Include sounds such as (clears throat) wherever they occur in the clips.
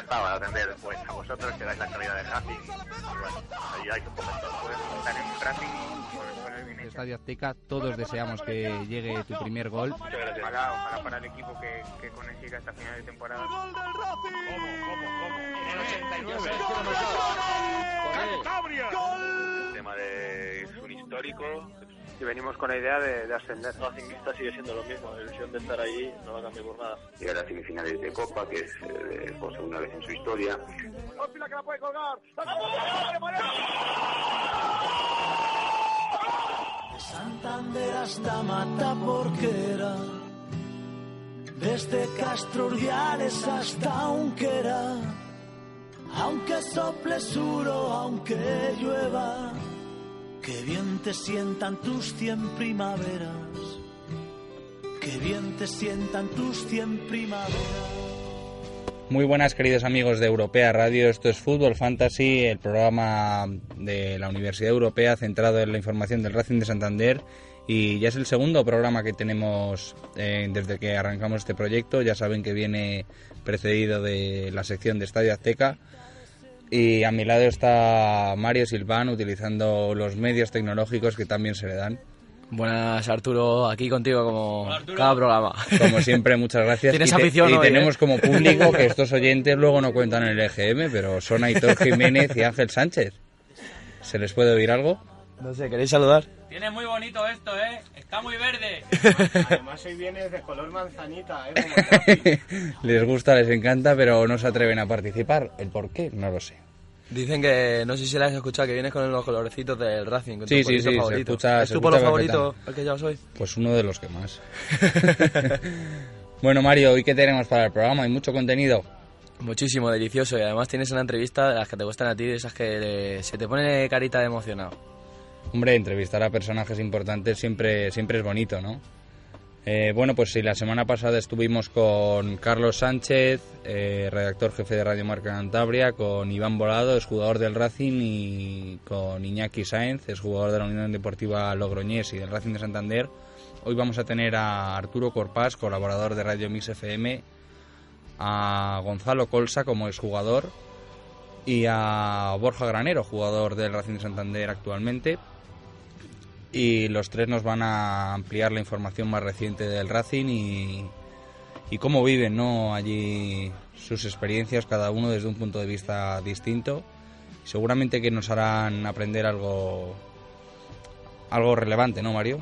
Encantado de atender pues, a vosotros, que dais la calidad de. Y ayudáis un poco. Pues, estar en pues, pues. Estadio Azteca, todos deseamos que llegue tu primer gol. Ojalá, ojalá para el equipo que, que consiga esta final de temporada. ¡Gol del Racing! ¿Cómo, cómo, cómo? En el 89. ¡Cantabria! El tema de es un histórico. Y venimos con la idea de, de ascender. Racingista sigue siendo lo mismo, la ilusión de estar ahí no va a cambiar por nada. Llegar a semifinales de Copa, que es eh, por segunda vez en su historia. ¡Ópila que la puede colgar! Santander hasta Mata Porquera, desde Castro Urdiales hasta Unquera, aunque sople suro, aunque llueva, que bien te sientan tus cien primaveras, que bien te sientan tus cien primaveras. Muy buenas queridos amigos de Europea Radio, esto es Fútbol Fantasy, el programa de la Universidad Europea centrado en la información del Racing de Santander. Y ya es el segundo programa que tenemos eh, desde que arrancamos este proyecto, ya saben que viene precedido de la sección de Estadio Azteca y a mi lado está Mario Silván utilizando los medios tecnológicos que también se le dan. Buenas Arturo, aquí contigo como cada programa. Como (laughs) siempre, muchas gracias. Tienes y te- afición y hoy, tenemos ¿eh? como público que (laughs) estos oyentes luego no cuentan en el EGM, pero son Aitor Jiménez y Ángel Sánchez. ¿Se les puede oír algo? No sé, ¿queréis saludar? Tiene muy bonito esto, ¿eh? Está muy verde. Además, hoy viene de color manzanita, ¿eh? (laughs) Les gusta, les encanta, pero no se atreven a participar. ¿El por qué? No lo sé. Dicen que, no sé si la has escuchado, que vienes con los colorecitos del Racing, con Sí, tu sí, sí, se favorito. escucha- ¿Es se tu polo favorito el que llevas hoy? Pues uno de los que más. (laughs) bueno, Mario, ¿y qué tenemos para el programa? Hay mucho contenido. Muchísimo, delicioso. Y además tienes una entrevista de las que te gustan a ti, de esas que se te pone carita de emocionado. Hombre, entrevistar a personajes importantes siempre, siempre es bonito, ¿no? Eh, bueno, pues sí, la semana pasada estuvimos con Carlos Sánchez, eh, redactor jefe de Radio Marca Cantabria, con Iván Volado, es jugador del Racing, y con Iñaki Sáenz, es jugador de la Unión Deportiva Logroñés y del Racing de Santander. Hoy vamos a tener a Arturo Corpás, colaborador de Radio Mix FM, a Gonzalo Colsa como exjugador y a Borja Granero, jugador del Racing de Santander actualmente. Y los tres nos van a ampliar la información más reciente del Racing y, y cómo viven ¿no? allí sus experiencias, cada uno desde un punto de vista distinto. Seguramente que nos harán aprender algo, algo relevante, ¿no, Mario?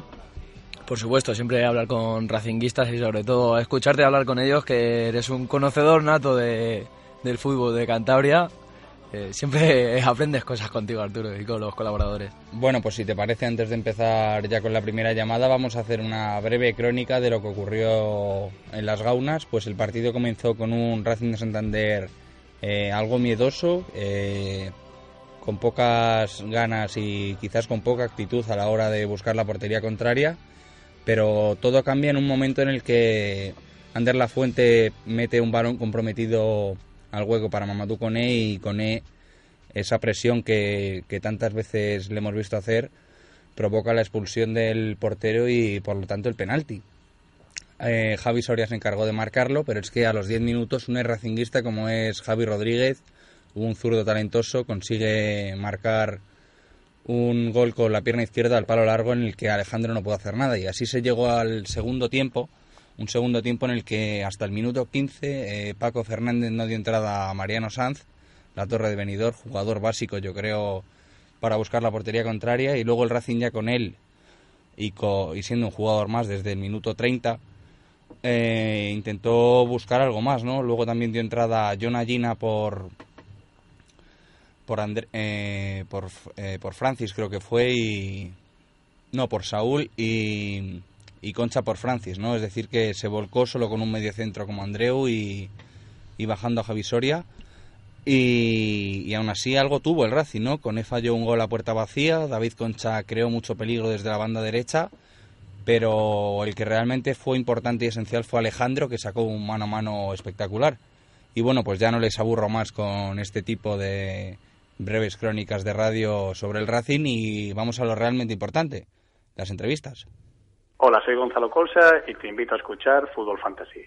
Por supuesto, siempre hablar con racinguistas y sobre todo escucharte hablar con ellos, que eres un conocedor nato de, del fútbol de Cantabria. Eh, siempre (laughs) aprendes cosas contigo, Arturo, y con los colaboradores. Bueno, pues si te parece, antes de empezar ya con la primera llamada, vamos a hacer una breve crónica de lo que ocurrió en las Gaunas. Pues el partido comenzó con un Racing de Santander eh, algo miedoso, eh, con pocas ganas y quizás con poca actitud a la hora de buscar la portería contraria, pero todo cambia en un momento en el que Ander La Fuente mete un balón comprometido al hueco para Mamadou Koné y Koné esa presión que, que tantas veces le hemos visto hacer provoca la expulsión del portero y por lo tanto el penalti. Eh, Javi Soria se encargó de marcarlo, pero es que a los 10 minutos un racinguista como es Javi Rodríguez, un zurdo talentoso, consigue marcar un gol con la pierna izquierda al palo largo en el que Alejandro no puede hacer nada y así se llegó al segundo tiempo, un segundo tiempo en el que hasta el minuto 15 eh, Paco Fernández no dio entrada a Mariano Sanz, la torre de venidor, jugador básico yo creo para buscar la portería contraria y luego el Racing ya con él y, co- y siendo un jugador más desde el minuto 30 eh, intentó buscar algo más, ¿no? Luego también dio entrada John Gina por por, eh, por por Francis creo que fue y no por Saúl y, y Concha por Francis, ¿no? Es decir que se volcó solo con un mediocentro como Andreu y, bajando a Javisoria. Y, y aún así algo tuvo el Racing, ¿no? Con falló un gol a puerta vacía, David Concha creó mucho peligro desde la banda derecha, pero el que realmente fue importante y esencial fue Alejandro, que sacó un mano a mano espectacular. Y bueno, pues ya no les aburro más con este tipo de breves crónicas de radio sobre el Racing y vamos a lo realmente importante, las entrevistas. Hola, soy Gonzalo Colsa y te invito a escuchar Fútbol Fantasy.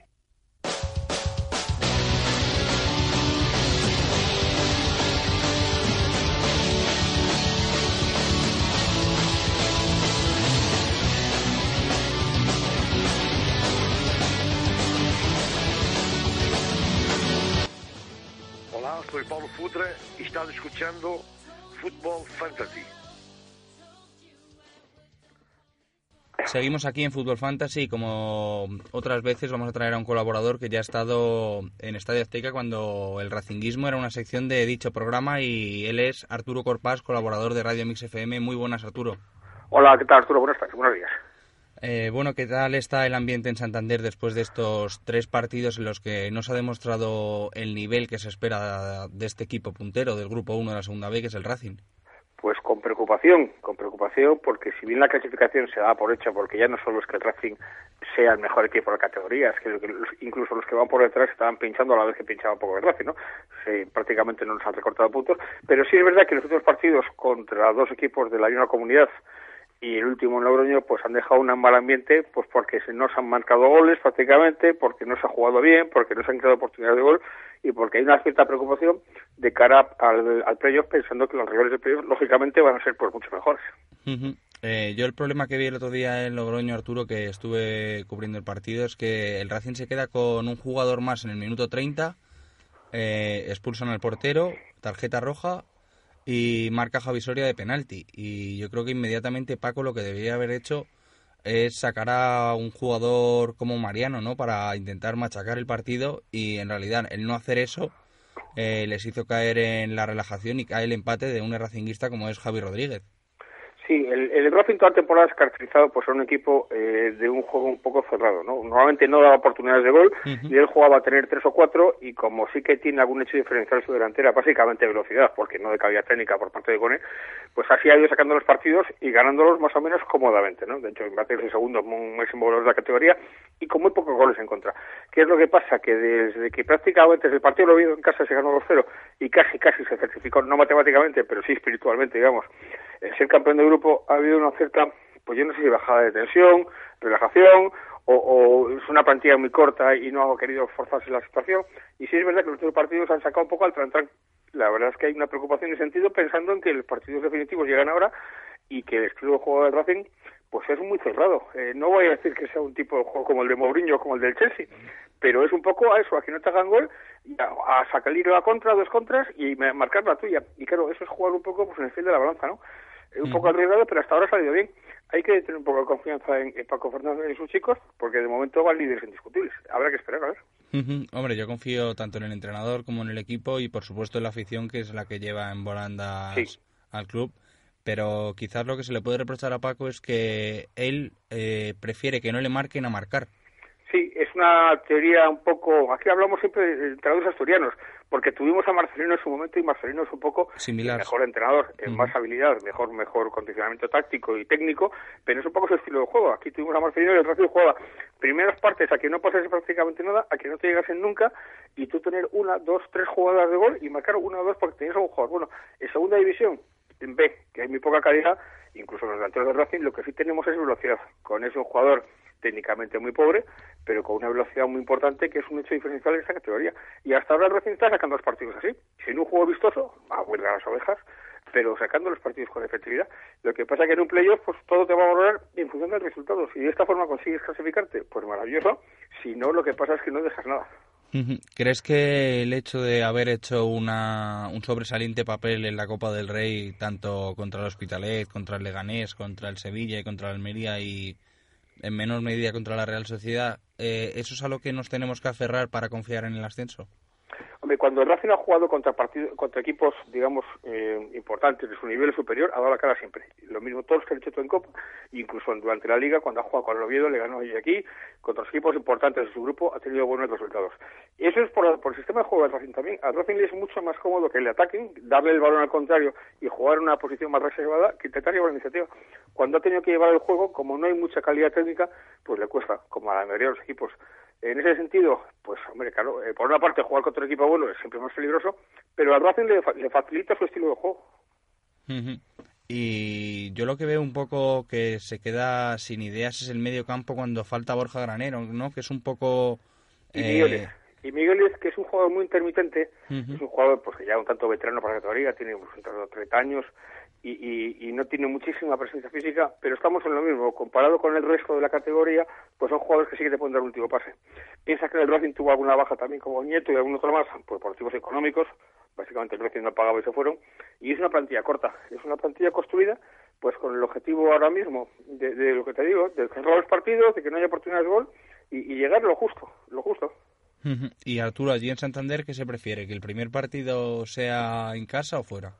Olá, soy Paulo Futre y estás escuchando Fútbol Fantasy. Seguimos aquí en Fútbol Fantasy y como otras veces vamos a traer a un colaborador que ya ha estado en Estadio Azteca cuando el racinguismo era una sección de dicho programa y él es Arturo Corpás, colaborador de Radio Mix FM. Muy buenas, Arturo. Hola, ¿qué tal Arturo? Buenas tardes, buenos días. Eh, bueno, ¿qué tal está el ambiente en Santander después de estos tres partidos en los que no se ha demostrado el nivel que se espera de este equipo puntero del Grupo 1 de la Segunda B, que es el Racing? Pues con preocupación, con preocupación, porque si bien la clasificación se da por hecha, porque ya no solo es que el Racing sea el mejor equipo de la categoría, es que incluso los que van por detrás estaban pinchando a la vez que pinchaba poco el Racing, ¿no? Sí, prácticamente no nos han recortado puntos, pero sí es verdad que los otros partidos contra dos equipos de la misma comunidad y el último en Logroño pues han dejado un mal ambiente pues porque no se han marcado goles prácticamente, porque no se ha jugado bien, porque no se han creado oportunidades de gol y porque hay una cierta preocupación de cara al, al playoff pensando que los rivales de playoff lógicamente van a ser pues mucho mejores. Eh, yo el problema que vi el otro día en Logroño, Arturo, que estuve cubriendo el partido, es que el Racing se queda con un jugador más en el minuto 30, eh, expulsan al portero, tarjeta roja y marca Javisoria de penalti. Y yo creo que inmediatamente Paco lo que debería haber hecho es sacar a un jugador como Mariano, ¿no? Para intentar machacar el partido y en realidad el no hacer eso eh, les hizo caer en la relajación y cae el empate de un racinguista como es Javi Rodríguez. Sí, el, el Racing toda la temporada es caracterizado por ser un equipo eh, de un juego un poco cerrado, ¿no? Normalmente no daba oportunidades de gol uh -huh. y él jugaba a tener tres o cuatro y como sí que tiene algún hecho diferencial en su delantera, básicamente velocidad, porque no de cabida técnica por parte de Cone, pues así ha ido sacando los partidos y ganándolos más o menos cómodamente, ¿no? De hecho, en es el segundo máximo goleador de la categoría y con muy pocos goles en contra. ¿Qué es lo que pasa? Que desde que prácticamente desde el partido lo vio en casa se ganó 2-0 y casi casi se certificó, no matemáticamente, pero sí espiritualmente, digamos, el ser campeón de grupo ha habido una cierta, pues yo no sé si bajada de tensión, relajación, o, o, es una plantilla muy corta y no ha querido forzarse la situación. Y sí es verdad que los otros partidos han sacado un poco al tran La verdad es que hay una preocupación en sentido pensando en que los partidos definitivos llegan ahora y que el estilo de juego del Racing pues es muy cerrado. Eh, no voy a decir que sea un tipo de juego como el de Mourinho o como el del Chelsea, pero es un poco a eso, a que no te hagan gol, a, a sacar la contra, dos contras y marcar la tuya. Y claro, eso es jugar un poco pues en el fil de la balanza, ¿no? Un poco arriesgado, pero hasta ahora ha salido bien. Hay que tener un poco de confianza en, en, Paco Fernández y sus chicos, porque de momento van líderes indiscutibles. Habrá que esperar, a ver. Uh -huh. Hombre, yo confío tanto en el entrenador como en el equipo y, por supuesto, en la afición, que es la que lleva en volandas sí. al club. Pero quizás lo que se le puede reprochar a Paco es que él eh, prefiere que no le marquen a marcar. Es una teoría un poco... Aquí hablamos siempre de entrenadores asturianos, porque tuvimos a Marcelino en su momento y Marcelino es un poco Similar. el mejor entrenador, en -huh. más habilidad, mejor mejor condicionamiento táctico y técnico, pero es un poco su estilo de juego. Aquí tuvimos a Marcelino y el Racing jugaba primeras partes a que no pasase prácticamente nada, a que no te llegasen nunca, y tú tener una, dos, tres jugadas de gol y marcar una o dos porque tenías a un jugador. Bueno, en segunda división, en B, que hay muy poca calidad, incluso los delanteros de Racing, lo que sí tenemos es velocidad. Con un jugador técnicamente muy pobre, pero con una velocidad muy importante que es un hecho diferencial en esa categoría. Y hasta ahora el está sacando los partidos así, sin un juego vistoso, a huelga las ovejas, pero sacando los partidos con efectividad. Lo que pasa es que en un playoff pues todo te va a valorar en función de los resultados. Si de esta forma consigues clasificarte, pues maravilloso. Si no, lo que pasa es que no dejas nada. ¿Crees que el hecho de haber hecho una, un sobresaliente papel en la Copa del Rey, tanto contra el Hospitalet, contra el Leganés, contra el Sevilla y contra el Almería y en menor medida contra la Real Sociedad, eh, ¿eso es a lo que nos tenemos que aferrar para confiar en el ascenso? Cuando el Racing ha jugado contra partido, contra equipos, digamos, eh, importantes de su nivel superior, ha dado la cara siempre. Lo mismo todos que han hecho en Copa, incluso durante la Liga, cuando ha jugado con el Oviedo, le ganó allí aquí, contra los equipos importantes de su grupo, ha tenido buenos resultados. Eso es por, por el sistema de juego del Racing también. Al Racing le es mucho más cómodo que le ataquen, darle el balón al contrario y jugar en una posición más reservada que intentar llevar la iniciativa. Cuando ha tenido que llevar el juego, como no hay mucha calidad técnica, pues le cuesta, como a la mayoría de los equipos. En ese sentido, pues hombre, claro, eh, por una parte jugar contra un equipo bueno es siempre más peligroso, pero al Racing le, le facilita su estilo de juego. Y yo lo que veo un poco que se queda sin ideas es el medio campo cuando falta Borja Granero, ¿no? Que es un poco... Y Miguel, y Miguel es que es un jugador muy intermitente, es un jugador pues que ya un tanto veterano para la categoría, tiene entre los 30 años, y, y, y, no tiene muchísima presencia física, pero estamos en lo mismo. Comparado con el resto de la categoría, pues son jugadores que sí que te pueden dar un último pase. Piensa que el Racing tuvo alguna baja también como Nieto y algún otro más, pues por motivos económicos. Básicamente el Racing no pagaba y se fueron. Y es una plantilla corta. Es una plantilla construida pues con el objetivo ahora mismo de, de lo que te digo, de cerrar los partidos, de que no haya oportunidades de gol y, y llegar lo justo, lo justo. Y Arturo, allí en Santander, ¿qué se prefiere? ¿Que el primer partido sea en casa o fuera?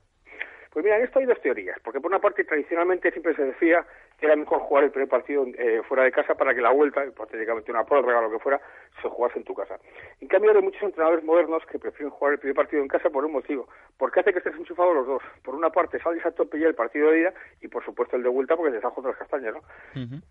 Pues mira, en esto hay dos teorías, porque por una parte tradicionalmente siempre se decía era mejor jugar el primer partido eh, fuera de casa para que la vuelta, hipotéticamente una prórroga o lo que fuera, se jugase en tu casa. En cambio, hay muchos entrenadores modernos que prefieren jugar el primer partido en casa por un motivo, porque hace que estés enchufado los dos. Por una parte, sales a tope ya el partido de ida y por supuesto el de vuelta porque te estás otras castañas, ¿no?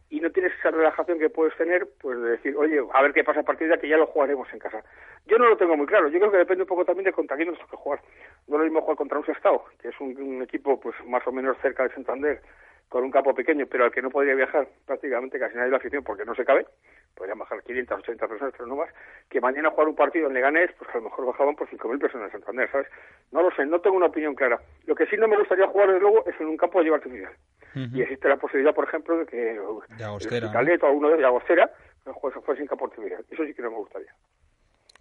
Y no tienes esa relajación que puedes tener, pues de decir, oye, a ver qué pasa a partir de que ya lo jugaremos en casa. Yo no lo tengo muy claro, yo creo que depende un poco también de contra quién nos toca jugar. No es lo mismo jugar contra un Sestao, que es un, un equipo pues más o menos cerca de Santander, con un campo pequeño, pero al que no podría viajar prácticamente casi nadie de la afición porque no se cabe, podrían bajar 500, 80 personas, pero no más, que mañana jugar un partido en Leganés, pues a lo mejor bajaban por 5.000 personas en Santander, ¿sabes? No lo sé, no tengo una opinión clara. Lo que sí no me gustaría jugar, desde luego, es en un campo de llevo artificial. Uh -huh. Y existe la posibilidad, por ejemplo, de que de Agostera, el Caleta o alguno de Agostera juegue fuese sin campo artificial. Eso sí que no me gustaría.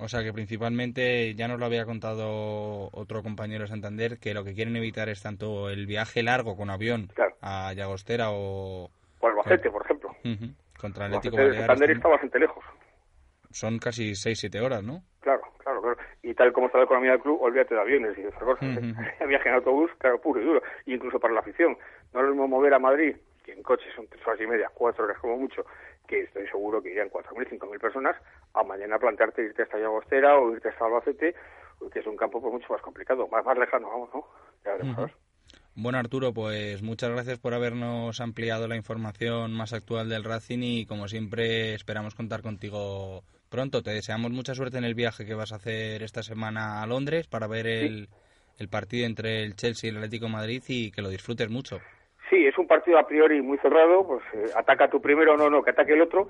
O sea que principalmente, ya nos lo había contado otro compañero de Santander, que lo que quieren evitar es tanto el viaje largo con avión claro. a Llagostera o... O Albacete, por ejemplo. Uh -huh. Contra el Atlético Baleares. Santander está bastante lejos. Son casi 6-7 horas, ¿no? Claro, claro, claro. Y tal como está la economía del club, olvídate de aviones y de. Uh (laughs) -huh. Viaje en autobús, claro, puro y duro. Incluso para la afición. No es lo mismo mover a Madrid, que en coche son tres horas y media, cuatro horas como mucho, que estoy seguro que irían 4.000, 5.000 personas, a mañana plantearte irte hasta Llagostera o irte hasta Albacete, que es un campo pues, mucho más complicado, más, más lejano, vamos, ¿no? Ya veremos, uh -huh. Bueno, Arturo, pues muchas gracias por habernos ampliado la información más actual del Racing y como siempre esperamos contar contigo pronto. Te deseamos mucha suerte en el viaje que vas a hacer esta semana a Londres para ver el, sí. el partido entre el Chelsea y el Atlético de Madrid y que lo disfrutes mucho. Sí, es un partido a priori muy cerrado, pues eh, ataca tú primero, no, no, que ataque el otro,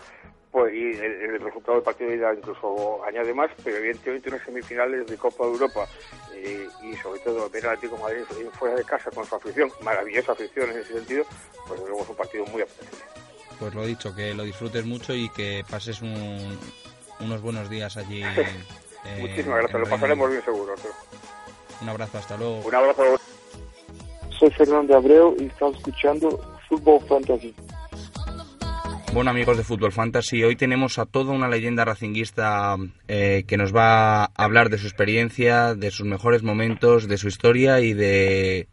pues y el, el resultado del partido ya incluso añade más, pero evidentemente unas semifinales de Copa de Europa eh, y sobre todo ver al Atlético de Madrid fuera de casa con su afición, maravillosa afición en ese sentido, pues luego es un partido muy apetecible. Pues lo dicho, que lo disfrutes mucho y que pases un, unos buenos días allí. eh, (laughs) Muchísimas gracias, lo pasaremos bien seguro. Pero... Un abrazo, hasta luego. Un abrazo. Soy Fernando Abreu y estamos escuchando Fútbol Fantasy. Bueno amigos de Fútbol Fantasy, hoy tenemos a toda una leyenda racinguista eh, que nos va a hablar de su experiencia, de sus mejores momentos, de su historia y de,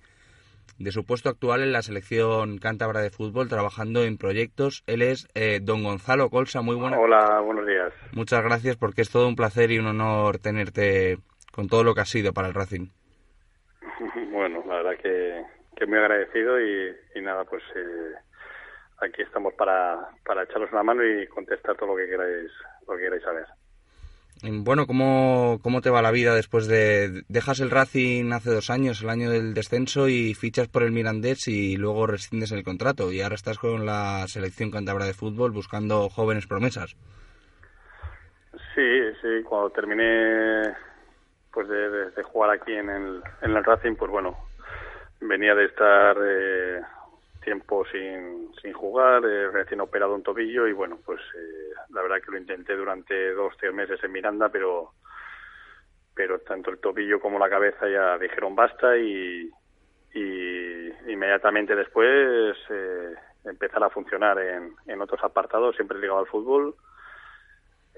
de su puesto actual en la selección cántabra de fútbol, trabajando en proyectos. Él es eh, don Gonzalo Colsa, muy buenas. Hola, buenos días. Muchas gracias porque es todo un placer y un honor tenerte con todo lo que ha sido para el Racing. (laughs) Bueno, la verdad que, que muy agradecido y, y nada, pues eh, aquí estamos para, para echaros una mano y contestar todo lo que queráis, lo que queráis saber. Bueno, ¿cómo, ¿cómo te va la vida después de... Dejas el Racing hace dos años, el año del descenso, y fichas por el Mirandés y luego rescindes el contrato. Y ahora estás con la selección cántabra de fútbol buscando jóvenes promesas. Sí, sí, cuando terminé pues de, de, de jugar aquí en el, en el Racing, pues bueno, venía de estar eh, tiempo sin, sin jugar, eh, recién operado un tobillo y bueno, pues eh, la verdad que lo intenté durante dos, tres meses en Miranda, pero pero tanto el tobillo como la cabeza ya dijeron basta y, inmediatamente después eh, empezar a funcionar en, en otros apartados, siempre ligado al fútbol,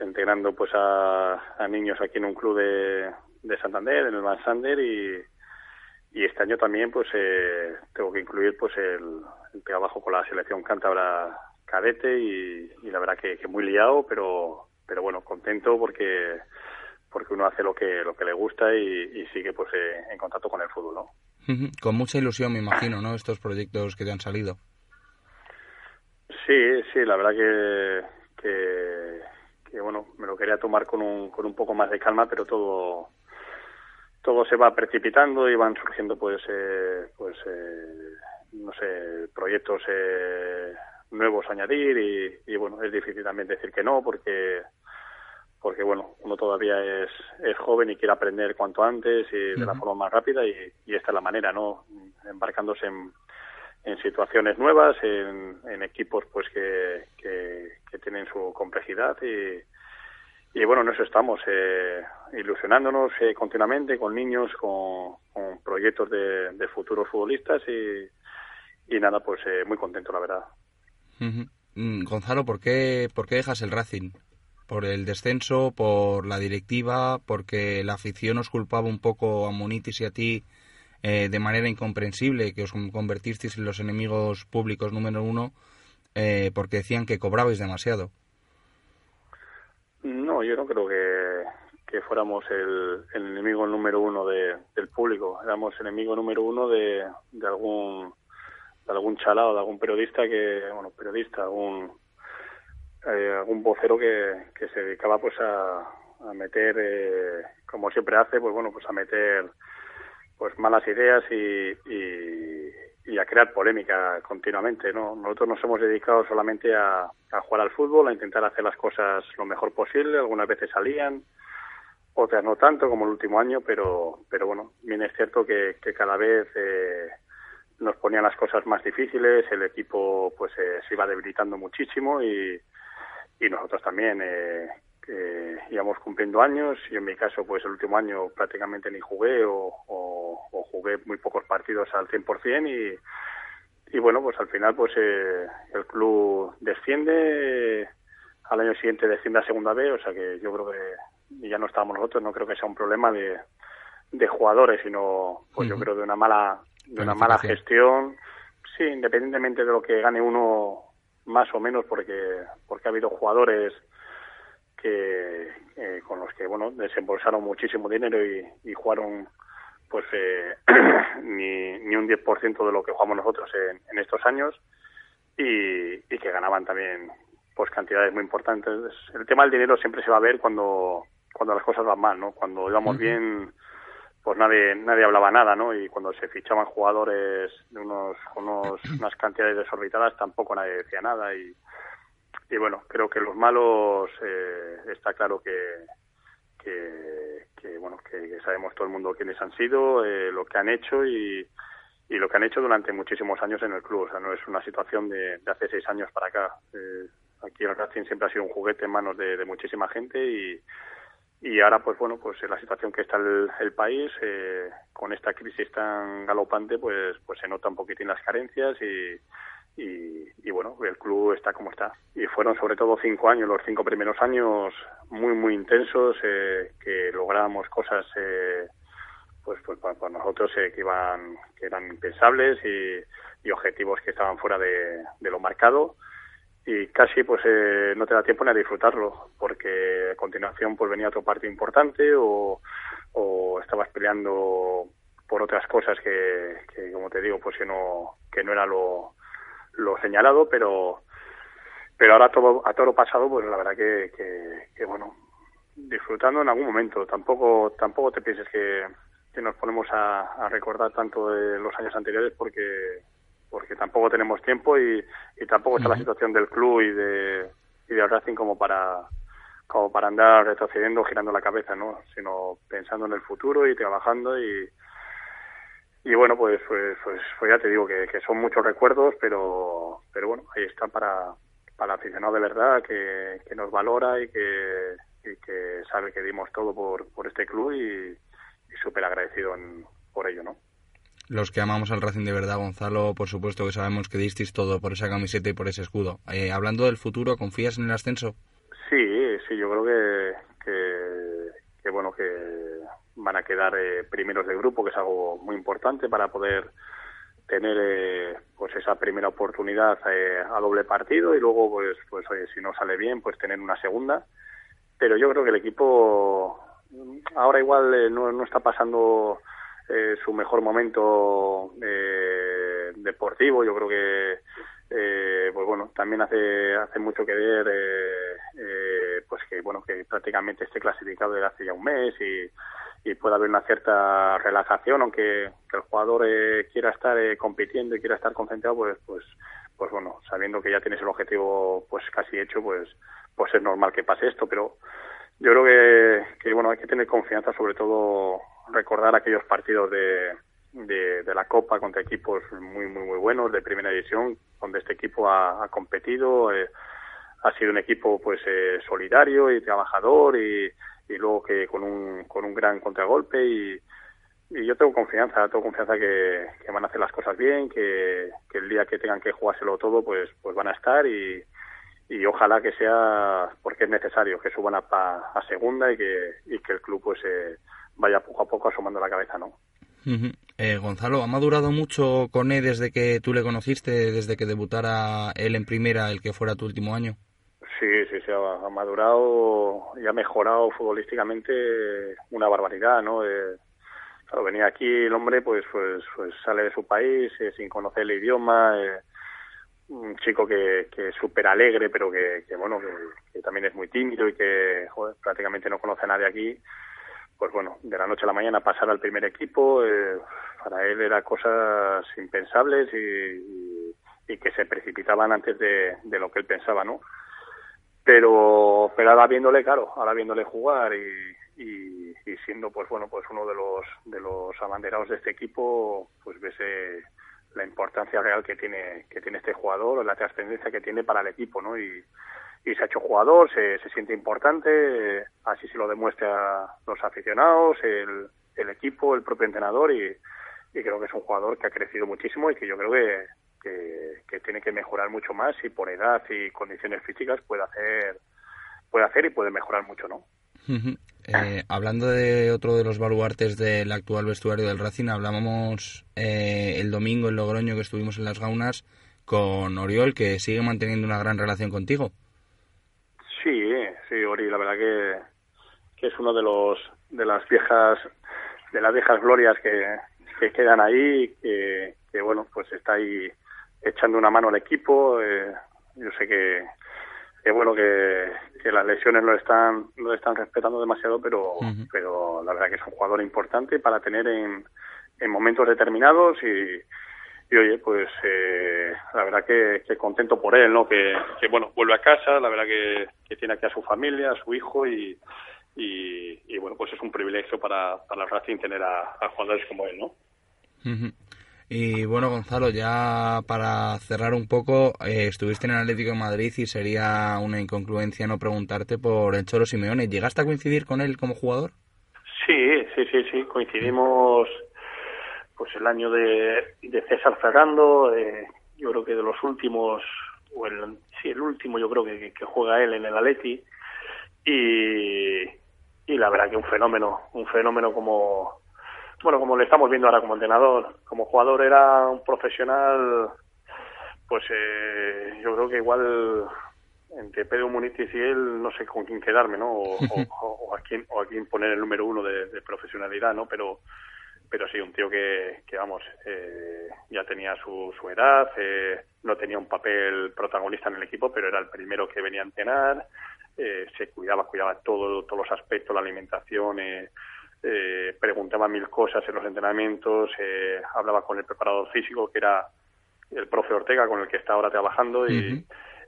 integrando pues a, a niños aquí en un club de, de Santander, en el Van Sander y, y este año también pues eh, tengo que incluir pues el, el trabajo con la selección cántabra cadete y, y la verdad que, que, muy liado pero pero bueno contento porque porque uno hace lo que lo que le gusta y, y sigue pues eh, en contacto con el fútbol no con mucha ilusión me imagino no estos proyectos que te han salido. Sí sí la verdad que que, que bueno me lo quería tomar con un con un poco más de calma pero todo todo se va precipitando y van surgiendo pues eh, pues eh, no sé proyectos eh, nuevos a añadir y, y, bueno es difícil también decir que no porque porque bueno uno todavía es, es joven y quiere aprender cuanto antes y de uh -huh. la forma más rápida y, y, esta es la manera no embarcándose en, en situaciones nuevas en, en equipos pues que, que, que tienen su complejidad y y bueno, en eso estamos, eh, ilusionándonos eh, continuamente con niños, con, proyectos de, futuros futbolistas y, nada, pues eh, muy contento, la verdad. -huh. Gonzalo, ¿por qué, ¿por qué dejas el Racing? ¿Por el descenso, por la directiva, porque la afición os culpaba un poco a Munitis y a ti eh, de manera incomprensible, que os convertisteis en los enemigos públicos número uno, eh, porque decían que cobrabais demasiado? No, yo no creo que, que fuéramos el, el enemigo número uno de, del público. Éramos enemigo número uno de, de algún de algún chalado, de algún periodista que, bueno, periodista, algún eh, algún vocero que, que se dedicaba pues a, a meter, eh, como siempre hace, pues bueno, pues a meter pues malas ideas y, y, y a crear polémica continuamente, ¿no? Nosotros nos hemos dedicado solamente a, jugar al fútbol, a intentar hacer las cosas lo mejor posible, algunas veces salían, otras no tanto como el último año, pero pero bueno, bien es cierto que, que cada vez eh, nos ponían las cosas más difíciles, el equipo pues eh, se iba debilitando muchísimo y, y nosotros también eh, eh, íbamos cumpliendo años y en mi caso pues el último año prácticamente ni jugué o, o, o jugué muy pocos partidos al 100% y, y bueno pues al final pues eh, el club desciende eh, al año siguiente desciende a segunda B o sea que yo creo que ya no estábamos nosotros no creo que sea un problema de, de jugadores sino pues uh -huh. yo creo de una mala de una mala gestión sí independientemente de lo que gane uno más o menos porque porque ha habido jugadores que eh, con los que bueno desembolsaron muchísimo dinero y, y jugaron pues eh, (clears throat) ni, ni un 10% de lo que jugamos nosotros en, en estos años y, y, que ganaban también pues cantidades muy importantes. El tema del dinero siempre se va a ver cuando cuando las cosas van mal no cuando íbamos uh -huh. bien pues nadie nadie hablaba nada no y cuando se fichaban jugadores de unos unos (clears throat) unas cantidades desorbitadas tampoco nadie decía nada y y bueno, creo que los malos eh, está claro que, que, que bueno que, sabemos todo el mundo quiénes han sido, eh, lo que han hecho y, y, lo que han hecho durante muchísimos años en el club. O sea, no es una situación de, de hace seis años para acá. Eh, aquí el Racing siempre ha sido un juguete en manos de, de muchísima gente y, y ahora pues bueno pues en la situación que está el, el país eh, con esta crisis tan galopante pues pues se nota un poquitín las carencias y y, y, bueno, el club está como está. Y fueron sobre todo cinco años, los cinco primeros años muy, muy intensos, eh, que lográbamos cosas eh, pues, pues para, nosotros eh, que iban que eran impensables y, objetivos que estaban fuera de, de, lo marcado y casi pues eh, no te da tiempo ni a disfrutarlo porque a continuación pues venía otro partido importante o, o estabas peleando por otras cosas que, que como te digo pues que no que no era lo lo señalado, pero pero ahora todo a todo lo pasado, pues la verdad que, que, que, bueno, disfrutando en algún momento. Tampoco tampoco te pienses que, que nos ponemos a, a, recordar tanto de los años anteriores porque porque tampoco tenemos tiempo y, y tampoco está uh -huh. la situación del club y de y de Racing como para como para andar retrocediendo, girando la cabeza, ¿no? Sino pensando en el futuro y trabajando y, y bueno pues pues pues, pues ya te digo que, que, son muchos recuerdos pero pero bueno ahí están para para el aficionado de verdad que, que nos valora y que, y que sabe que dimos todo por, por este club y, y súper agradecido en, por ello no los que amamos al Racing de verdad, Gonzalo, por supuesto que sabemos que disteis todo por esa camiseta y por ese escudo. Eh, hablando del futuro, ¿confías en el ascenso? Sí, sí, yo creo que, que, que bueno, que van a quedar eh, primeros de grupo, que es algo muy importante para poder tener eh, pues esa primera oportunidad eh, a doble partido y luego pues pues oye, si no sale bien pues tener una segunda. Pero yo creo que el equipo ahora igual eh, no, no está pasando eh, su mejor momento eh, deportivo yo creo que eh, pues bueno también hace hace mucho que ver eh, eh, pues que bueno que prácticamente esté clasificado desde hace ya un mes y y puede haber una cierta relajación, aunque que el jugador eh, quiera estar eh, compitiendo y quiera estar concentrado, pues, pues, pues bueno, sabiendo que ya tienes el objetivo pues casi hecho, pues, pues es normal que pase esto, pero yo creo que, que bueno, hay que tener confianza, sobre todo recordar aquellos partidos de, de, la Copa contra equipos muy, muy, muy buenos de primera división, donde este equipo ha, competido, eh, ha sido un equipo pues eh, solidario y trabajador y, y luego que con un, con un gran contragolpe y, yo tengo confianza, tengo confianza que, que van a hacer las cosas bien, que, que el día que tengan que jugárselo todo pues, pues van a estar y, y ojalá que sea porque es necesario que suban a, a segunda y que, y que el club pues eh, vaya poco a poco asomando la cabeza, ¿no? Eh, Gonzalo, ¿ha madurado mucho con él desde que tú le conociste, desde que debutara él en primera, el que fuera tu último año? Sí, sí, sí, ha, madurado y ha mejorado futbolísticamente una barbaridad, ¿no? Eh, claro, venía aquí el hombre, pues, pues, pues sale de su país eh, sin conocer el idioma, eh, un chico que, que es súper alegre, pero que, bueno, que, que también es muy tímido y que joder, prácticamente no conoce a nadie aquí. Pues bueno, de la noche a la mañana pasar al primer equipo, eh, para él era cosas impensables y, que se precipitaban antes de, lo que él pensaba, ¿no? pero pero ahora viéndole claro ahora viéndole jugar y, y, y siendo pues bueno pues uno de los de los abanderados de este equipo pues ves eh, la importancia real que tiene que tiene este jugador la trascendencia que tiene para el equipo no y, y se ha hecho jugador se, se siente importante eh, así se lo demuestra los aficionados el, el equipo el propio entrenador y, y creo que es un jugador que ha crecido muchísimo y que yo creo que que, tiene que mejorar mucho más y por edad y condiciones físicas puede hacer puede hacer y puede mejorar mucho, ¿no? Eh, hablando de otro de los baluartes del actual vestuario del Racing, hablábamos eh, el domingo en Logroño que estuvimos en las Gaunas con Oriol, que sigue manteniendo una gran relación contigo. Sí, sí, Ori, la verdad que, que es uno de los de las viejas de las viejas glorias que, que quedan ahí, que, que bueno, pues está ahí echando una mano al equipo. Eh, yo sé que, que bueno que, que las lesiones no están no están respetando demasiado, pero pero la verdad que es un jugador importante para tener en, en momentos determinados y, y oye, pues eh, la verdad que, que contento por él, ¿no? Que, que bueno, vuelve a casa, la verdad que, que tiene aquí a su familia, a su hijo y, y, y, bueno, pues es un privilegio para, para el Racing tener a, a jugadores como él, ¿no? Y bueno, Gonzalo, ya para cerrar un poco, eh, estuviste en el Atlético de Madrid y sería una incongruencia no preguntarte por el Cholo Simeone. ¿Llegaste a coincidir con él como jugador? Sí, sí, sí, sí, coincidimos pues el año de, de César Ferrando, eh, yo creo que de los últimos, o el, sí, el último yo creo que, que juega él en el Atleti y, y la verdad que un fenómeno, un fenómeno como, bueno, como le estamos viendo ahora como entrenador, como jugador era un profesional, pues eh, yo creo que igual entre Pedro Munitis y él no sé con quién quedarme, ¿no? O, (laughs) o- o a quién o a quién poner el número uno de, de profesionalidad, ¿no? Pero pero sí, un tío que, que vamos, eh, ya tenía su, su edad, eh, no tenía un papel protagonista en el equipo, pero era el primero que venía a entrenar, eh, se cuidaba, cuidaba todo, todos los aspectos, la alimentación, eh, eh, preguntaba mil cosas en los entrenamientos, eh, hablaba con el preparador físico, que era el profe Ortega, con el que está ahora trabajando, y,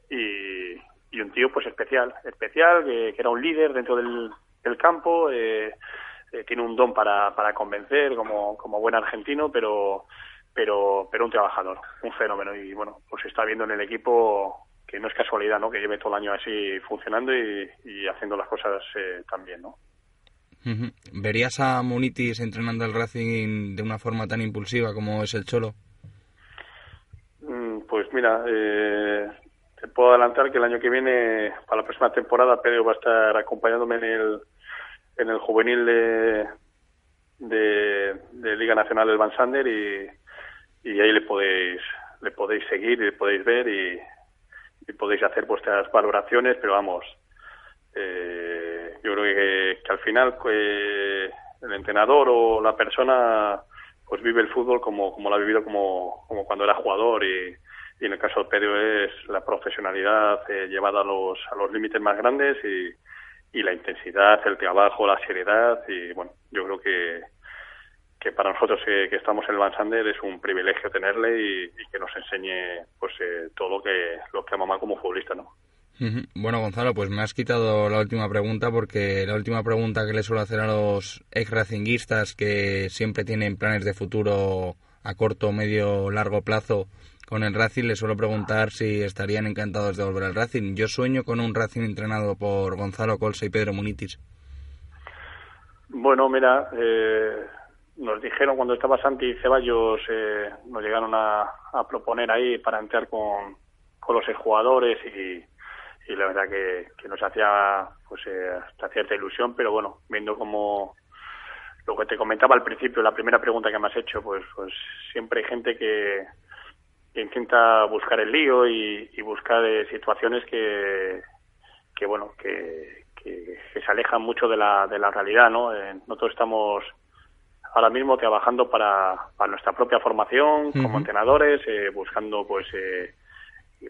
y, y un tío pues especial, especial, que, que era un líder dentro del, del campo, eh, eh, tiene un don para, para convencer como, como buen argentino, pero, pero, pero un trabajador, un fenómeno. Y bueno, pues está viendo en el equipo que no es casualidad, ¿no? Que lleve todo el año así funcionando y, y haciendo las cosas eh, también, ¿no? ¿Verías a Munitis entrenando al Racing de una forma tan impulsiva como es el Cholo? Mm, Pues mira, eh, te puedo adelantar que el año que viene, para la próxima temporada, Pedro va a estar acompañándome en el, en el juvenil de, de, Liga Nacional del Van Sander y, ahí le podéis le podéis seguir y le podéis ver y, podéis hacer vuestras valoraciones, pero vamos, eh, yo creo que, al final el entrenador o la persona pues vive el fútbol como, como lo ha vivido como, como cuando era jugador y, y en el caso de Pedro es la profesionalidad eh, llevada a los, a los límites más grandes y, y la intensidad, el trabajo, la seriedad y bueno, yo creo que, que para nosotros que estamos en el Van Sander es un privilegio tenerle y, que nos enseñe pues eh, todo lo que lo que ama como futbolista, ¿no? Bueno, Gonzalo, pues me has quitado la última pregunta porque la última pregunta que le suelo hacer a los ex racinguistas que siempre tienen planes de futuro a corto, medio, largo plazo con el Racing, le suelo preguntar si estarían encantados de volver al Racing. Yo sueño con un Racing entrenado por Gonzalo Colsa y Pedro Munitis. Bueno, mira, eh, nos dijeron cuando estaba Santi Ceballos, eh, nos llegaron a, proponer ahí para entrar con, con los jugadores y, y la verdad que, que nos hacía pues eh, hasta cierta ilusión, pero bueno, viendo como lo que te comentaba al principio, la primera pregunta que me has hecho, pues, pues siempre hay gente que intenta buscar el lío y, y buscar eh, situaciones que, que bueno, que, que, se alejan mucho de la, de la realidad, ¿no? Eh, nosotros estamos ahora mismo trabajando para, para nuestra propia formación como entrenadores, eh, buscando pues eh,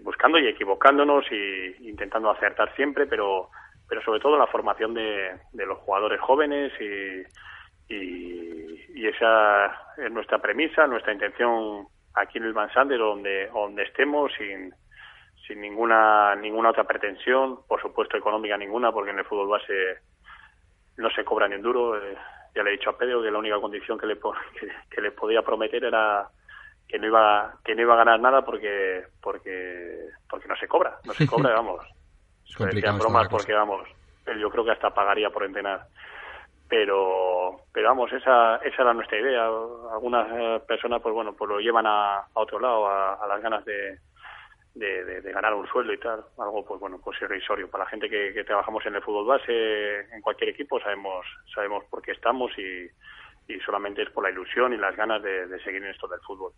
buscando y equivocándonos y intentando acertar siempre, pero pero sobre todo la formación de, de los jugadores jóvenes y, y, y, esa es nuestra premisa, nuestra intención aquí en el Van donde donde estemos sin sin ninguna ninguna otra pretensión, por supuesto económica ninguna, porque en el fútbol base no se cobra ni un duro. Eh, ya le he dicho a Pedro que la única condición que le (laughs) que, le podía prometer era que no iba que no iba a ganar nada porque porque porque no se cobra, no se cobra, (laughs) vamos. decían bromas porque vamos, yo creo que hasta pagaría por entrenar. Pero pero vamos, esa esa era nuestra idea. Algunas eh, personas pues bueno, pues lo llevan a, a otro lado a las ganas de de, de, ganar un sueldo y tal, algo pues bueno, pues irrisorio. Para la gente que, trabajamos en el fútbol base, en cualquier equipo, sabemos, sabemos por qué estamos y, y solamente es por la ilusión y las ganas de, seguir en esto del fútbol.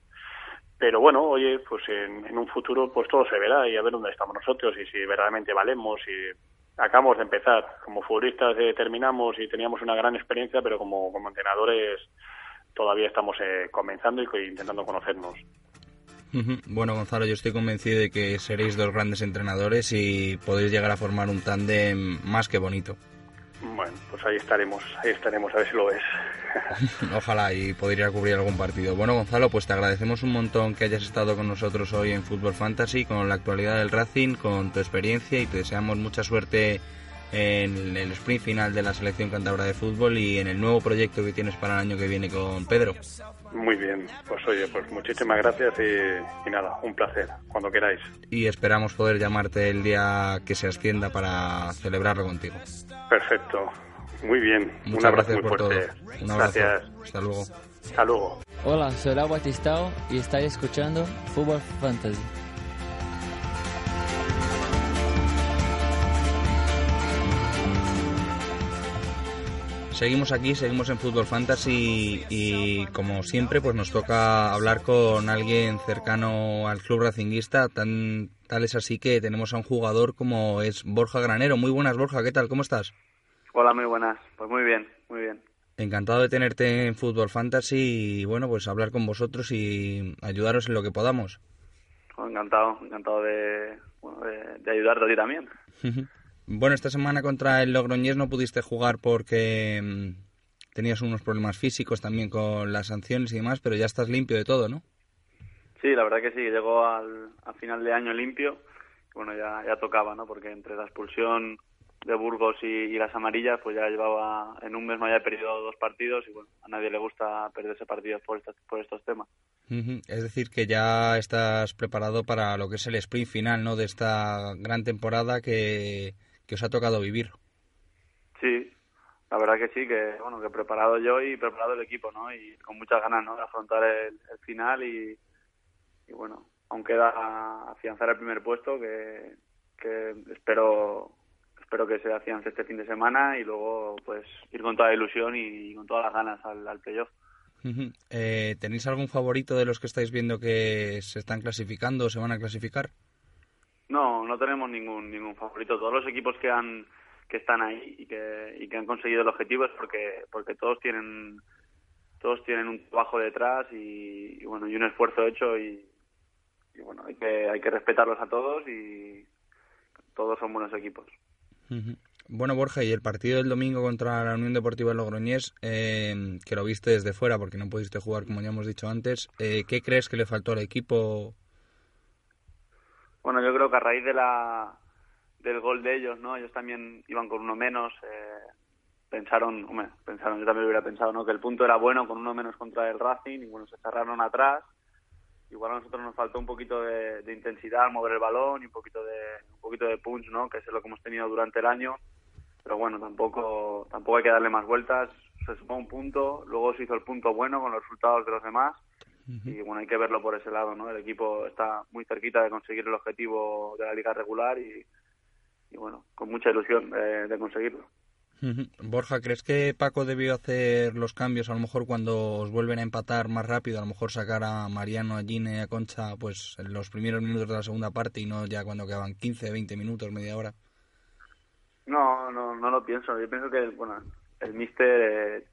Pero bueno, oye, pues en, un futuro pues todo se verá y a ver dónde estamos nosotros y si verdaderamente valemos y acabamos de empezar. Como futbolistas eh, terminamos y teníamos una gran experiencia, pero como, como entrenadores todavía estamos eh, comenzando y intentando conocernos. Bueno, Gonzalo, yo estoy convencido de que seréis dos grandes entrenadores y podéis llegar a formar un tándem más que bonito. Bueno, pues ahí estaremos, ahí estaremos, a ver si lo ves. (laughs) Ojalá y podría cubrir algún partido. Bueno, Gonzalo, pues te agradecemos un montón que hayas estado con nosotros hoy en Fútbol Fantasy, con la actualidad del Racing, con tu experiencia y te deseamos mucha suerte en el sprint final de la selección cántabra de fútbol y en el nuevo proyecto que tienes para el año que viene con Pedro. Muy bien, pues oye, pues muchísimas gracias y, nada, un placer, cuando queráis. Y esperamos poder llamarte el día que se ascienda para celebrarlo contigo. Perfecto, muy bien, Muchas un abrazo gracias muy por fuerte. Todo. Un abrazo. Gracias. Hasta luego. Hasta luego. Hola, soy Lau Batistao y estáis escuchando Fútbol Fantasy. Seguimos aquí, seguimos en Fútbol Fantasy y, como siempre pues nos toca hablar con alguien cercano al club racinguista, tan tal es así que tenemos a un jugador como es Borja Granero. Muy buenas Borja, ¿qué tal? ¿Cómo estás? Hola, muy buenas. Pues muy bien, muy bien. Encantado de tenerte en Fútbol Fantasy y bueno, pues hablar con vosotros y ayudaros en lo que podamos. encantado, encantado de, de, de ayudarte a ti también. (laughs) Bueno, esta semana contra el Logroñés no pudiste jugar porque mm, tenías unos problemas físicos también con las sanciones y demás, pero ya estás limpio de todo, ¿no? Sí, la verdad que sí, llegó al, final de año limpio. Bueno, ya, ya tocaba, ¿no? Porque entre la expulsión de Burgos y, las amarillas, pues ya llevaba, en un mes no había perdido dos partidos y bueno, a nadie le gusta perderse partidos por, estos, por estos temas. Es decir, que ya estás preparado para lo que es el sprint final, ¿no? De esta gran temporada que, que os ha tocado vivir. Sí, la verdad que sí, que bueno, que preparado yo y preparado el equipo, ¿no? Y con muchas ganas, ¿no? De afrontar el, final y, y, bueno, aún queda afianzar el primer puesto que, que espero espero que se afiance este fin de semana y luego pues ir con toda la ilusión y, con todas las ganas al, al playoff. Eh, ¿Tenéis algún favorito de los que estáis viendo que se están clasificando o se van a clasificar? No, no tenemos ningún ningún favorito. Todos los equipos que han que están ahí y que, y que han conseguido el objetivo es porque porque todos tienen todos tienen un trabajo detrás y, bueno y un esfuerzo hecho y, y, bueno hay que hay que respetarlos a todos y todos son buenos equipos. Bueno, Borja, y el partido del domingo contra la Unión Deportiva Logroñés, eh, que lo viste desde fuera porque no pudiste jugar, como ya hemos dicho antes, eh, ¿qué crees que le faltó al equipo? Bueno, yo creo que a raíz de la del gol de ellos, ¿no? Ellos también iban con uno menos. Eh, pensaron, hombre, pensaron, yo también hubiera pensado, ¿no? Que el punto era bueno con uno menos contra el Racing y bueno, se cerraron atrás. Igual a nosotros nos faltó un poquito de, de intensidad mover el balón y un poquito de un poquito de punch, ¿no? Que es lo que hemos tenido durante el año pero bueno, tampoco tampoco hay que darle más vueltas. Se sumó un punto, luego se hizo el punto bueno con los resultados de los demás y bueno, hay que verlo por ese lado, ¿no? El equipo está muy cerquita de conseguir el objetivo de la liga regular y, y bueno, con mucha ilusión de, conseguirlo. Borja, ¿crees que Paco debió hacer los cambios a lo mejor cuando os vuelven a empatar más rápido? A lo mejor sacar a Mariano, a Gine, a Concha pues en los primeros minutos de la segunda parte y no ya cuando quedaban 15, 20 minutos, media hora. No, no, no lo pienso. Yo pienso que bueno, el míster eh,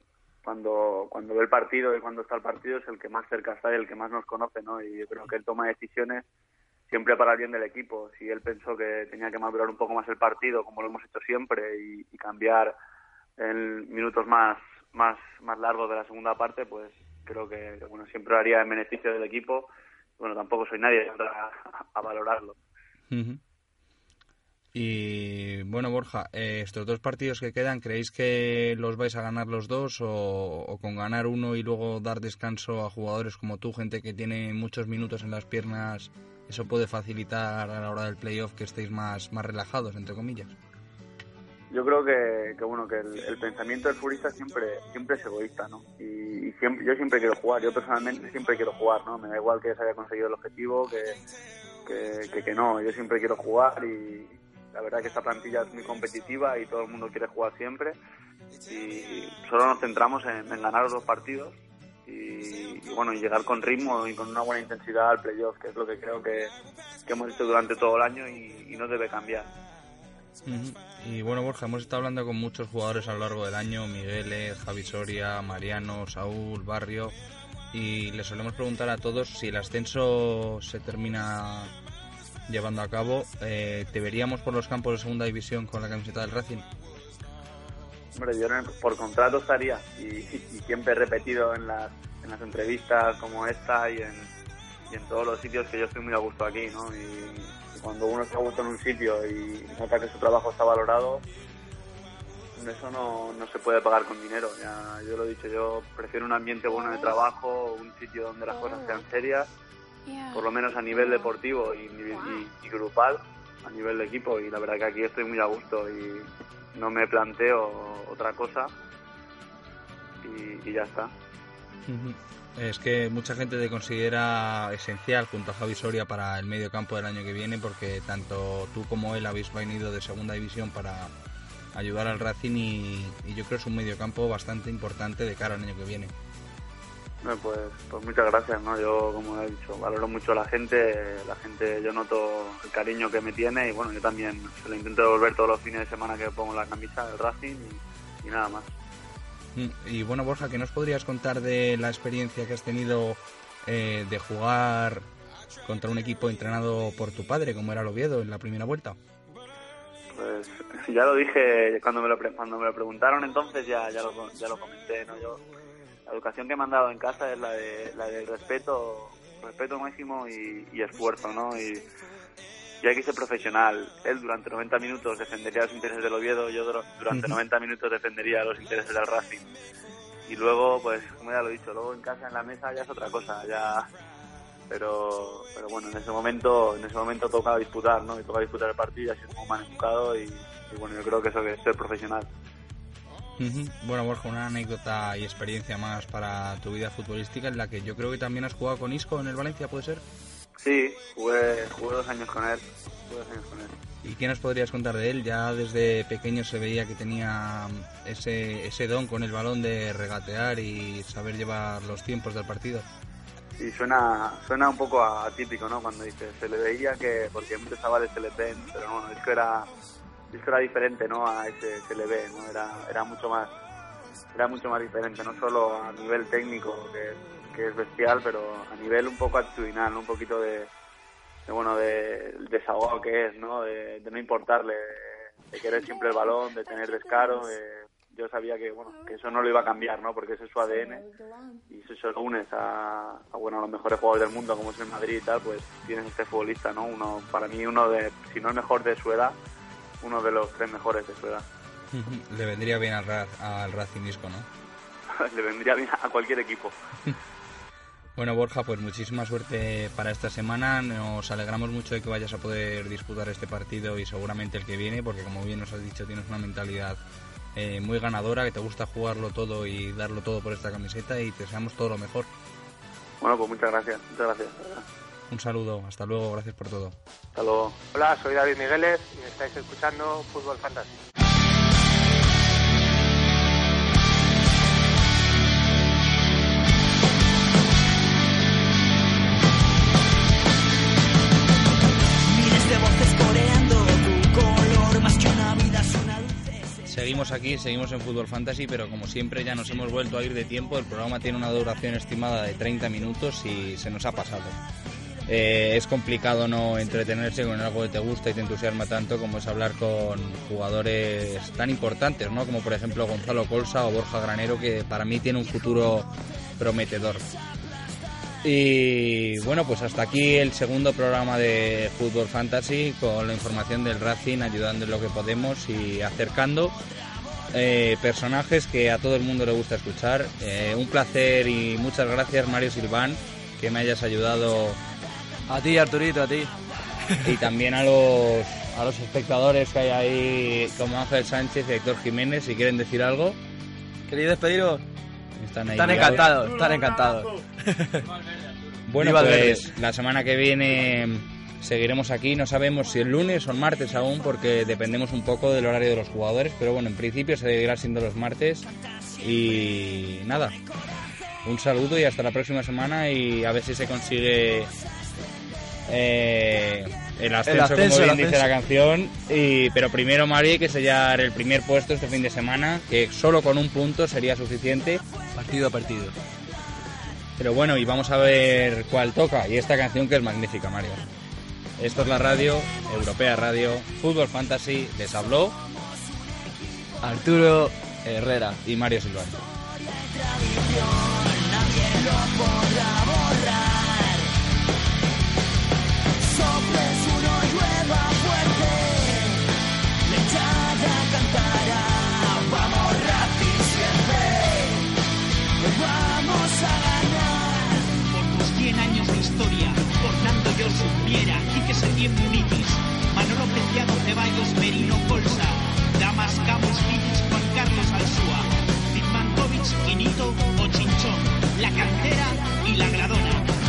cuando cuando ve el partido y cuando está el partido es el que más cerca está y el que más nos conoce, ¿no? Y yo creo que él toma decisiones siempre para el bien del equipo. Si él pensó que tenía que madurar un poco más el partido, como lo hemos hecho siempre, y, cambiar en minutos más más más largos de la segunda parte, pues creo que bueno siempre lo haría en beneficio del equipo. Bueno, tampoco soy nadie a, (laughs) a valorarlo. Y bueno, Borja, eh, estos dos partidos que quedan, ¿creéis que los vais a ganar los dos o, con ganar uno y luego dar descanso a jugadores como tú, gente que tiene muchos minutos en las piernas, eso puede facilitar a la hora del playoff que estéis más, más relajados, entre comillas? Yo creo que, que bueno que el, pensamiento del futbolista siempre siempre es egoísta, ¿no? Y, siempre, yo siempre quiero jugar, yo personalmente siempre quiero jugar, ¿no? Me da igual que se haya conseguido el objetivo, que, que, que, que no, yo siempre quiero jugar y, la verdad que esta plantilla es muy competitiva y todo el mundo quiere jugar siempre. Y solo nos centramos en, ganar los dos partidos y, bueno, y llegar con ritmo y con una buena intensidad al playoff, que es lo que creo que, hemos hecho durante todo el año y, no debe cambiar. Y bueno, Borja, hemos estado hablando con muchos jugadores a lo largo del año, Miguel, Javi Soria, Mariano, Saúl, Barrio, y les solemos preguntar a todos si el ascenso se termina llevando a cabo. Eh, ¿Te veríamos por los campos de segunda división con la camiseta del Racing? Hombre, yo por contrato estaría y, siempre he repetido en las, en las entrevistas como esta y en, y en todos los sitios que yo estoy muy a gusto aquí, ¿no? Y, cuando uno está a gusto en un sitio y nota que su trabajo está valorado, eso no, no se puede pagar con dinero. Ya, yo lo he dicho, yo prefiero un ambiente bueno de trabajo, un sitio donde las cosas sean serias por lo menos a nivel deportivo y, grupal, a nivel de equipo. Y la verdad que aquí estoy muy a gusto y no me planteo otra cosa y, ya está. Es que mucha gente te considera esencial junto a Javi Soria para el medio campo del año que viene porque tanto tú como él habéis venido de segunda división para ayudar al Racing y, y yo creo que es un medio campo bastante importante de cara al año que viene. Pues, pues muchas gracias, ¿no? Yo, como he dicho, valoro mucho a la gente, la gente, yo noto el cariño que me tiene y bueno, yo también se lo intento devolver todos los fines de semana que pongo la camisa del Racing y, nada más. Mm, y bueno, Borja, ¿qué nos podrías contar de la experiencia que has tenido eh, de jugar contra un equipo entrenado por tu padre, como era el Oviedo, en la primera vuelta? Pues ya lo dije cuando me lo, cuando me lo preguntaron entonces, ya, ya, lo, ya lo comenté, ¿no? Yo la educación que me han dado en casa es la de la del respeto respeto máximo y, esfuerzo no y, y, hay que ser profesional. Él durante 90 minutos defendería los intereses del Oviedo yo durante 90 minutos defendería los intereses del Racing. Y luego pues como ya lo he dicho luego en casa en la mesa ya es otra cosa ya pero pero bueno en ese momento en ese momento toca disputar no y toca disputar el partido y así como me han educado y, y bueno yo creo que eso es ser profesional bueno, Borja, una anécdota y experiencia más para tu vida futbolística en la que yo creo que también has jugado con Isco en el Valencia, ¿puede ser? Sí, jugué, jugué dos años con él. Jugué dos años con él. ¿Y qué nos podrías contar de él? Ya desde pequeño se veía que tenía ese, ese don con el balón de regatear y saber llevar los tiempos del partido. Y suena, suena un poco atípico, ¿no? Cuando dices, se le veía que, porque muchos chavales se le ven, pero bueno, esto era, esto era diferente, ¿no? A ese ve, ¿no? Era, era mucho más, era mucho más diferente, no solo a nivel técnico, que, que es bestial, pero a nivel un poco actitudinal, ¿no? Un poquito de, de, bueno, de desahogado que es, ¿no? De, de no importarle, de querer siempre el balón, de tener descaro, de, yo sabía que bueno que eso no lo iba a cambiar no porque ese es su ADN y si se lo unes a, a, bueno a los mejores jugadores del mundo como es el Madrid y tal pues tienes este futbolista no uno para mí uno de si no el mejor de su edad uno de los tres mejores de su edad (laughs) le vendría bien al, al Racingisco no (laughs) le vendría bien a cualquier equipo (laughs) Bueno, Borja, pues muchísima suerte para esta semana. Nos alegramos mucho de que vayas a poder disputar este partido y seguramente el que viene, porque como bien nos has dicho, tienes una mentalidad eh, muy ganadora, que te gusta jugarlo todo y darlo todo por esta camiseta y te deseamos todo lo mejor. Bueno, pues muchas gracias, muchas gracias. Un saludo, hasta luego, gracias por todo. Hasta luego. Hola, soy David Migueles estáis escuchando Fútbol Fantasy. Seguimos aquí, seguimos en Fútbol Fantasy, pero como siempre ya nos hemos vuelto a ir de tiempo. El programa tiene una duración estimada de 30 minutos y se nos ha pasado. Eh, es complicado no entretenerse con algo que te gusta y te entusiasma tanto como es hablar con jugadores tan importantes, ¿no? Como por ejemplo Gonzalo Colsa o Borja Granero, que para mí tiene un futuro prometedor. Y bueno, pues hasta aquí el segundo programa de Fútbol Fantasy con la información del Racing, ayudando en lo que podemos y acercando eh, personajes que a todo el mundo le gusta escuchar. Eh, un placer y muchas gracias Mario Silván que me hayas ayudado. A ti Arturito, a ti. Y también a los, a los espectadores que hay ahí como Ángel Sánchez y Héctor Jiménez, si quieren decir algo. ¿Queréis despediros? Están, ahí están encantados, están encantados. Bueno, pues la semana que viene seguiremos aquí. No sabemos si el lunes o el martes aún, porque dependemos un poco del horario de los jugadores. Pero bueno, en principio seguirá siendo los martes. Y nada, un saludo y hasta la próxima semana. Y a ver si se consigue eh, el, ascenso, ascenso, como bien dice la canción. Y, pero primero, Mari, hay que sellar el primer puesto este fin de semana, que solo con un punto sería suficiente. Partido a partido. Pero bueno, y vamos a ver cuál toca. Y esta canción que es magnífica, Mario. Esto es la radio, Europea Radio, Fútbol Fantasy, les habló Arturo Herrera y Mario Silván. Josu, Viera, Quique Setién Munitis, Manolo Preciado, Ceballos, Merino Colsa, Damas Camus, Vitis, Juan Carlos Alsúa, Zidmankovic, Quinito o Chinchón, La Cantera y La Gradona.